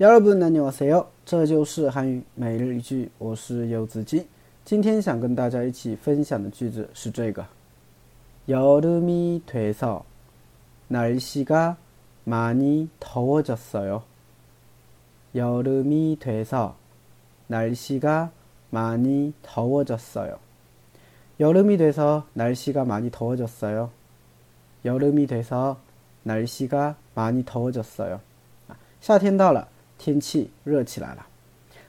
여러분 안녕하세요. 这就是韩语每日一句，我是柚子鸡。今天想跟大家一起分享的句子是这个：여름이돼서날씨가많이더워졌어요 여름이돼서날씨가많이더워졌어요여름이돼서날씨가많이더워졌어요여름이돼서날씨가많이더워졌어요啊，夏天到了。 天气热起来了，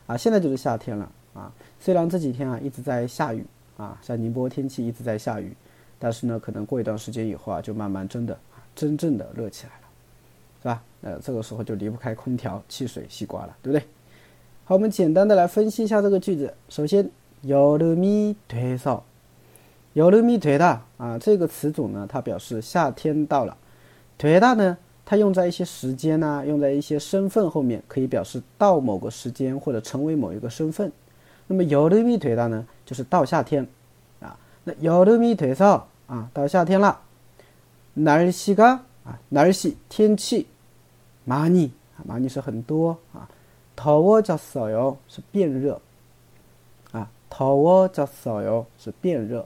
啊，现在就是夏天了啊。虽然这几天啊一直在下雨啊，像宁波天气一直在下雨，但是呢，可能过一段时间以后啊，就慢慢真的真正的热起来了，是吧？呃，这个时候就离不开空调、汽水、西瓜了，对不对？好，我们简单的来分析一下这个句子。首先，여름이돼 서， 여름이되다啊，这个词组呢，它表示夏天到了，되다呢？ 它用在一些时间呐，用在一些身份后面，可以表示到某个时间或者成为某一个身份。那么여름이되다呢，就是到夏天啊。那여름이돼서啊，到夏天了。날씨가啊，날씨天气많이啊，많이是很多啊。더워졌어요是变热啊，더워졌어요是变热，